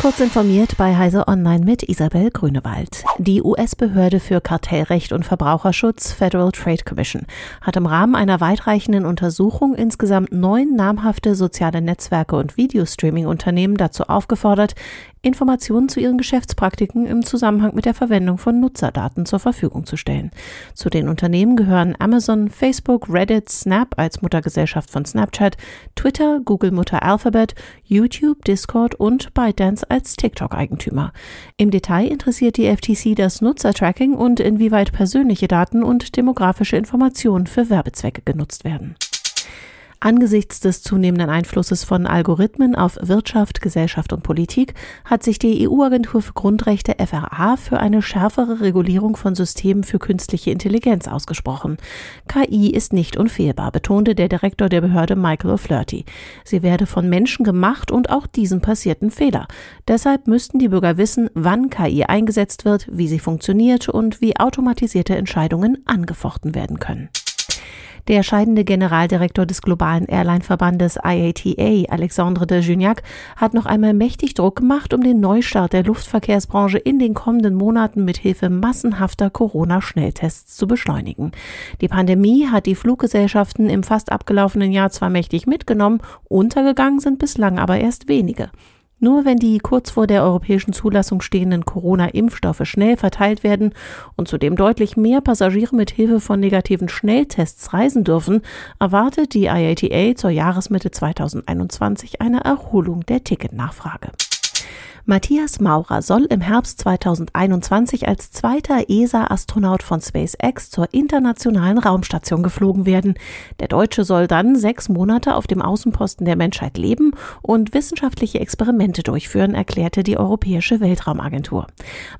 Kurz informiert bei Heise Online mit Isabel Grünewald. Die US-Behörde für Kartellrecht und Verbraucherschutz Federal Trade Commission hat im Rahmen einer weitreichenden Untersuchung insgesamt neun namhafte soziale Netzwerke und Videostreaming-Unternehmen dazu aufgefordert, Informationen zu ihren Geschäftspraktiken im Zusammenhang mit der Verwendung von Nutzerdaten zur Verfügung zu stellen. Zu den Unternehmen gehören Amazon, Facebook, Reddit, Snap als Muttergesellschaft von Snapchat, Twitter, Google Mutter Alphabet, YouTube, Discord und ByteDance als TikTok-Eigentümer. Im Detail interessiert die FTC das Nutzertracking und inwieweit persönliche Daten und demografische Informationen für Werbezwecke genutzt werden. Angesichts des zunehmenden Einflusses von Algorithmen auf Wirtschaft, Gesellschaft und Politik hat sich die EU-Agentur für Grundrechte FRA für eine schärfere Regulierung von Systemen für künstliche Intelligenz ausgesprochen. KI ist nicht unfehlbar, betonte der Direktor der Behörde Michael O'Flaherty. Sie werde von Menschen gemacht und auch diesen passierten Fehler. Deshalb müssten die Bürger wissen, wann KI eingesetzt wird, wie sie funktioniert und wie automatisierte Entscheidungen angefochten werden können. Der scheidende Generaldirektor des globalen Airline-Verbandes IATA, Alexandre de Juniac, hat noch einmal mächtig Druck gemacht, um den Neustart der Luftverkehrsbranche in den kommenden Monaten mit Hilfe massenhafter Corona-Schnelltests zu beschleunigen. Die Pandemie hat die Fluggesellschaften im fast abgelaufenen Jahr zwar mächtig mitgenommen, untergegangen sind bislang aber erst wenige. Nur wenn die kurz vor der europäischen Zulassung stehenden Corona-Impfstoffe schnell verteilt werden und zudem deutlich mehr Passagiere mit Hilfe von negativen Schnelltests reisen dürfen, erwartet die IATA zur Jahresmitte 2021 eine Erholung der Ticketnachfrage. Matthias Maurer soll im Herbst 2021 als zweiter ESA-Astronaut von SpaceX zur internationalen Raumstation geflogen werden. Der Deutsche soll dann sechs Monate auf dem Außenposten der Menschheit leben und wissenschaftliche Experimente durchführen, erklärte die Europäische Weltraumagentur.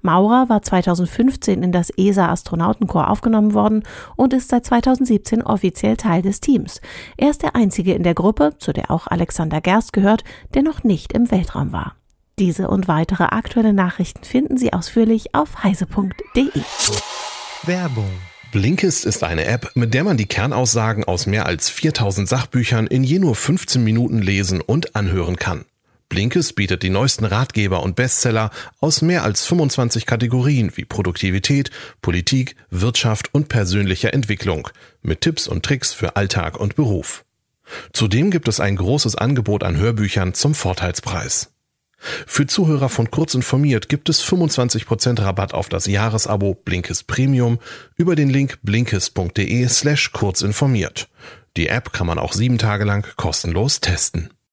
Maurer war 2015 in das ESA-Astronautenkorps aufgenommen worden und ist seit 2017 offiziell Teil des Teams. Er ist der einzige in der Gruppe, zu der auch Alexander Gerst gehört, der noch nicht im Weltraum war. Diese und weitere aktuelle Nachrichten finden Sie ausführlich auf heise.de. Werbung Blinkist ist eine App, mit der man die Kernaussagen aus mehr als 4000 Sachbüchern in je nur 15 Minuten lesen und anhören kann. Blinkist bietet die neuesten Ratgeber und Bestseller aus mehr als 25 Kategorien wie Produktivität, Politik, Wirtschaft und persönlicher Entwicklung mit Tipps und Tricks für Alltag und Beruf. Zudem gibt es ein großes Angebot an Hörbüchern zum Vorteilspreis. Für Zuhörer von Kurz informiert gibt es 25% Rabatt auf das Jahresabo Blinkist Premium über den Link blinkist.de slash kurzinformiert. Die App kann man auch sieben Tage lang kostenlos testen.